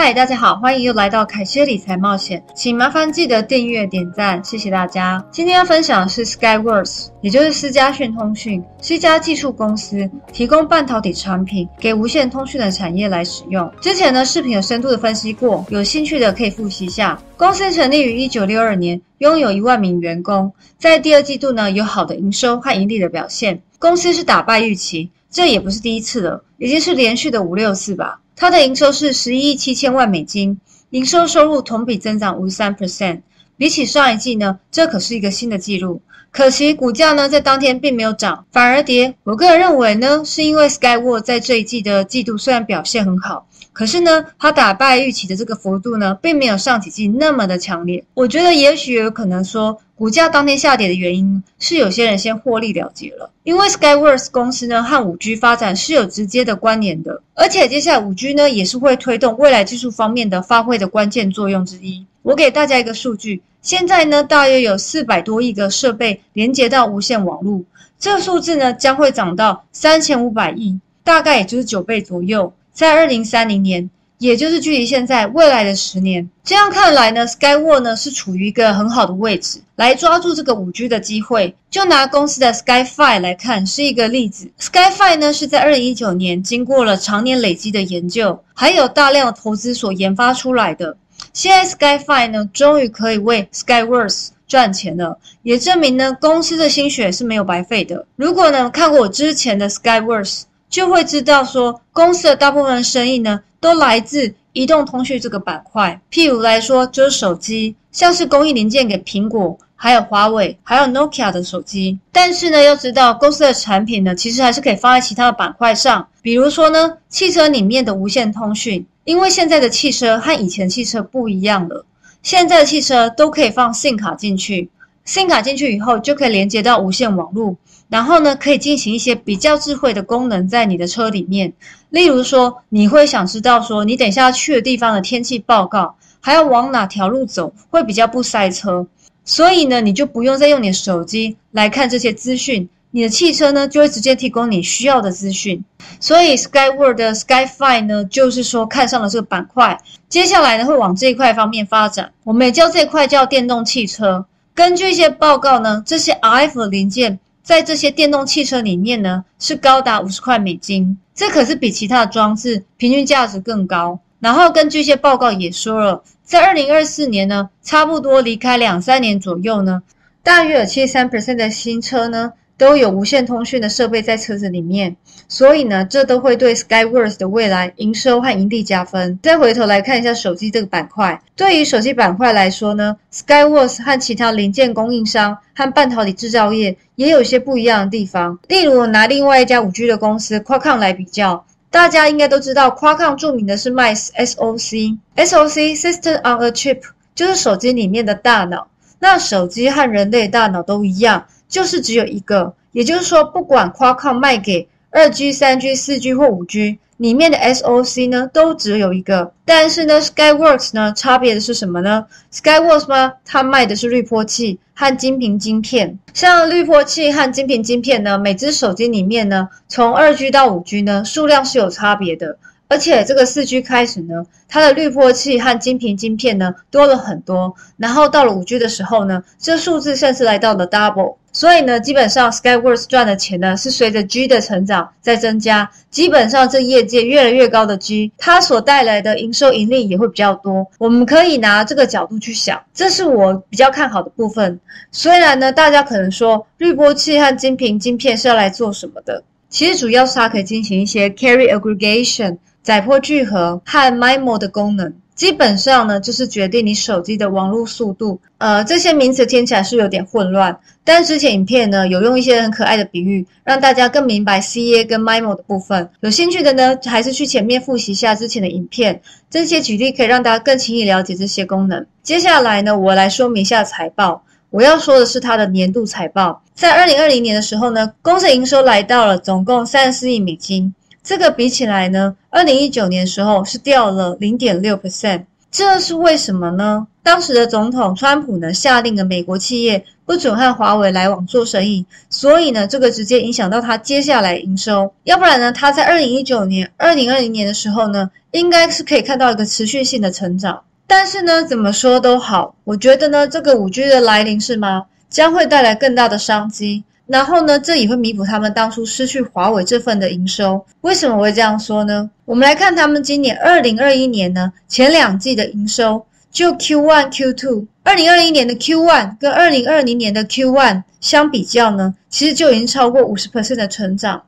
嗨，大家好，欢迎又来到凯西理财冒险，请麻烦记得订阅、点赞，谢谢大家。今天要分享的是 Skyworks，也就是思佳讯通讯，是一家技术公司，提供半导体产品给无线通讯的产业来使用。之前呢，视频有深度的分析过，有兴趣的可以复习一下。公司成立于一九六二年，拥有一万名员工，在第二季度呢有好的营收和盈利的表现，公司是打败预期，这也不是第一次了，已经是连续的五六次吧。它的营收是十一亿七千万美金，营收收入同比增长五十三 percent，比起上一季呢，这可是一个新的纪录。可惜股价呢在当天并没有涨，反而跌。我个人认为呢，是因为 Skyworks 在这一季的季度虽然表现很好。可是呢，它打败预期的这个幅度呢，并没有上几季那么的强烈。我觉得也许有可能说，股价当天下跌的原因是有些人先获利了结了。因为 Skyworks 公司呢和五 G 发展是有直接的关联的，而且接下来五 G 呢也是会推动未来技术方面的发挥的关键作用之一。我给大家一个数据，现在呢大约有四百多亿个设备连接到无线网络，这个数字呢将会涨到三千五百亿，大概也就是九倍左右。在二零三零年，也就是距离现在未来的十年，这样看来呢，Skyworks 呢是处于一个很好的位置，来抓住这个五 G 的机会。就拿公司的 SkyFi 来看，是一个例子。SkyFi 呢是在二零一九年经过了常年累积的研究，还有大量的投资所研发出来的。现在 SkyFi 呢终于可以为 Skyworks 赚钱了，也证明呢公司的心血是没有白费的。如果呢看过我之前的 Skyworks。就会知道说，公司的大部分生意呢，都来自移动通讯这个板块。譬如来说，就是手机，像是供应零件给苹果、还有华为、还有 Nokia 的手机。但是呢，要知道公司的产品呢，其实还是可以放在其他的板块上。比如说呢，汽车里面的无线通讯，因为现在的汽车和以前汽车不一样了，现在的汽车都可以放 SIM 卡进去，SIM 卡进去以后就可以连接到无线网络。然后呢，可以进行一些比较智慧的功能在你的车里面，例如说，你会想知道说，你等一下去的地方的天气报告，还要往哪条路走会比较不塞车，所以呢，你就不用再用你的手机来看这些资讯，你的汽车呢就会直接提供你需要的资讯。所以 Skyworld 的 SkyFi 呢，就是说看上了这个板块，接下来呢会往这一块方面发展。我们也叫这块叫电动汽车。根据一些报告呢，这些 RF 零件。在这些电动汽车里面呢，是高达五十块美金，这可是比其他的装置平均价值更高。然后根据一些报告也说了，在二零二四年呢，差不多离开两三年左右呢，大约有七十三 percent 的新车呢。都有无线通讯的设备在车子里面，所以呢，这都会对 Skyworth 的未来营收和盈利加分。再回头来看一下手机这个板块，对于手机板块来说呢 Skyworth 和其他零件供应商和半导体制造业也有一些不一样的地方。例如拿另外一家五 G 的公司 Qualcomm 来比较，大家应该都知道，Qualcomm 著名的是卖 SOC，SOC System on a Chip，就是手机里面的大脑。那手机和人类大脑都一样。就是只有一个，也就是说，不管 Qualcomm 卖给二 G、三 G、四 G 或五 G，里面的 SOC 呢，都只有一个。但是呢，Skyworks 呢，差别的是什么呢？Skyworks 吗？它卖的是滤波器和晶屏晶片。像滤波器和晶屏晶片呢，每只手机里面呢，从二 G 到五 G 呢，数量是有差别的。而且这个四 G 开始呢，它的滤波器和晶屏晶片呢多了很多，然后到了五 G 的时候呢，这数字甚至来到了 double。所以呢，基本上 Skyworks 赚的钱呢是随着 G 的成长在增加。基本上这业界越来越高的 G，它所带来的营收盈利也会比较多。我们可以拿这个角度去想，这是我比较看好的部分。虽然呢，大家可能说滤波器和晶屏晶片是要来做什么的？其实主要是它可以进行一些 carry aggregation。载波聚合和 MIMO 的功能，基本上呢就是决定你手机的网络速度。呃，这些名词听起来是有点混乱，但之前影片呢有用一些很可爱的比喻，让大家更明白 CA 跟 MIMO 的部分。有兴趣的呢，还是去前面复习一下之前的影片，这些举例可以让大家更轻易了解这些功能。接下来呢，我来说明一下财报。我要说的是它的年度财报，在二零二零年的时候呢，公司营收来到了总共三十四亿美金。这个比起来呢，二零一九年时候是掉了零点六 percent，这是为什么呢？当时的总统川普呢下令了美国企业不准和华为来往做生意，所以呢，这个直接影响到他接下来营收。要不然呢，他在二零一九年、二零二零年的时候呢，应该是可以看到一个持续性的成长。但是呢，怎么说都好，我觉得呢，这个五 G 的来临是吗？将会带来更大的商机。然后呢，这也会弥补他们当初失去华为这份的营收。为什么会这样说呢？我们来看他们今年二零二一年呢前两季的营收，就 Q one、Q two，二零二一年的 Q one 跟二零二零年的 Q one 相比较呢，其实就已经超过五十 percent 的成长。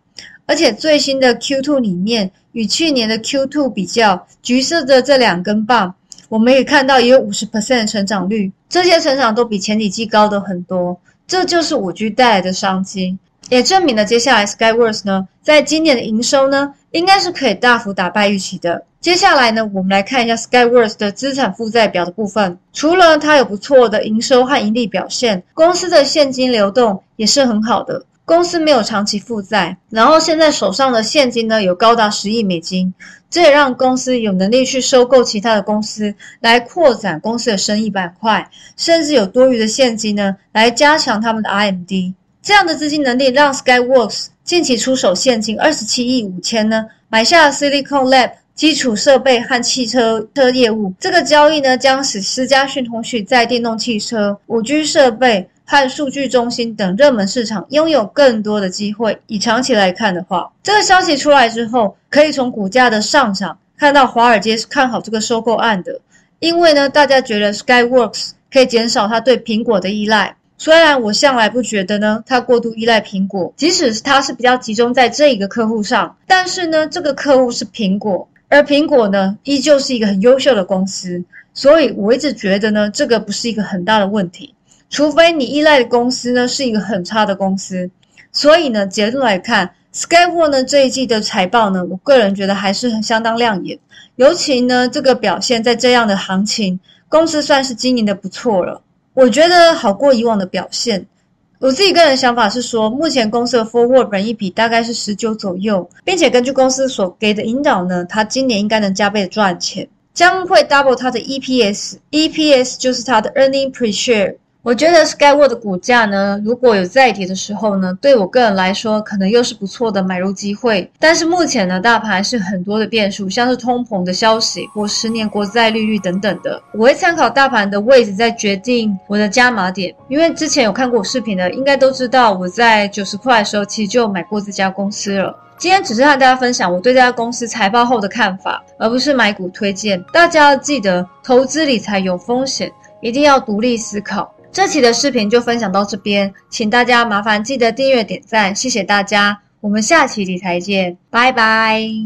而且最新的 Q two 里面，与去年的 Q two 比较，橘色的这两根棒，我们也看到也有五十 percent 的成长率。这些成长都比前几季高的很多。这就是五 G 带来的商机，也证明了接下来 Skyworth 呢，在今年的营收呢，应该是可以大幅打败预期的。接下来呢，我们来看一下 Skyworth 的资产负债表的部分。除了它有不错的营收和盈利表现，公司的现金流动也是很好的。公司没有长期负债，然后现在手上的现金呢有高达十亿美金，这也让公司有能力去收购其他的公司，来扩展公司的生意板块，甚至有多余的现金呢来加强他们的 R&D。这样的资金能力让 Skyworks 近期出手现金二十七亿五千呢，买下 Silicon Lab 基础设备和汽车车业务。这个交易呢将使思佳讯通讯在电动汽车、五 G 设备。和数据中心等热门市场拥有更多的机会。以长期来看的话，这个消息出来之后，可以从股价的上涨看到华尔街是看好这个收购案的。因为呢，大家觉得 Skyworks 可以减少它对苹果的依赖。虽然我向来不觉得呢，它过度依赖苹果，即使是它是比较集中在这一个客户上，但是呢，这个客户是苹果，而苹果呢，依旧是一个很优秀的公司。所以我一直觉得呢，这个不是一个很大的问题。除非你依赖的公司呢是一个很差的公司，所以呢，结论来看，Skyworks 呢这一季的财报呢，我个人觉得还是很相当亮眼，尤其呢这个表现在这样的行情，公司算是经营的不错了，我觉得好过以往的表现。我自己个人想法是说，目前公司的 Forward 本一比大概是十九左右，并且根据公司所给的引导呢，它今年应该能加倍赚钱，将会 double 它的 EPS，EPS 就是它的 Earning Per Share。我觉得 Skyworks 的股价呢，如果有再跌的时候呢，对我个人来说，可能又是不错的买入机会。但是目前呢，大盘是很多的变数，像是通膨的消息或十年国债利率等等的，我会参考大盘的位置再决定我的加码点。因为之前有看过我视频的，应该都知道我在九十块的时候其实就买过这家公司了。今天只是和大家分享我对这家公司财报后的看法，而不是买股推荐。大家要记得，投资理财有风险，一定要独立思考。这期的视频就分享到这边，请大家麻烦记得订阅点赞，谢谢大家，我们下期理财见，拜拜。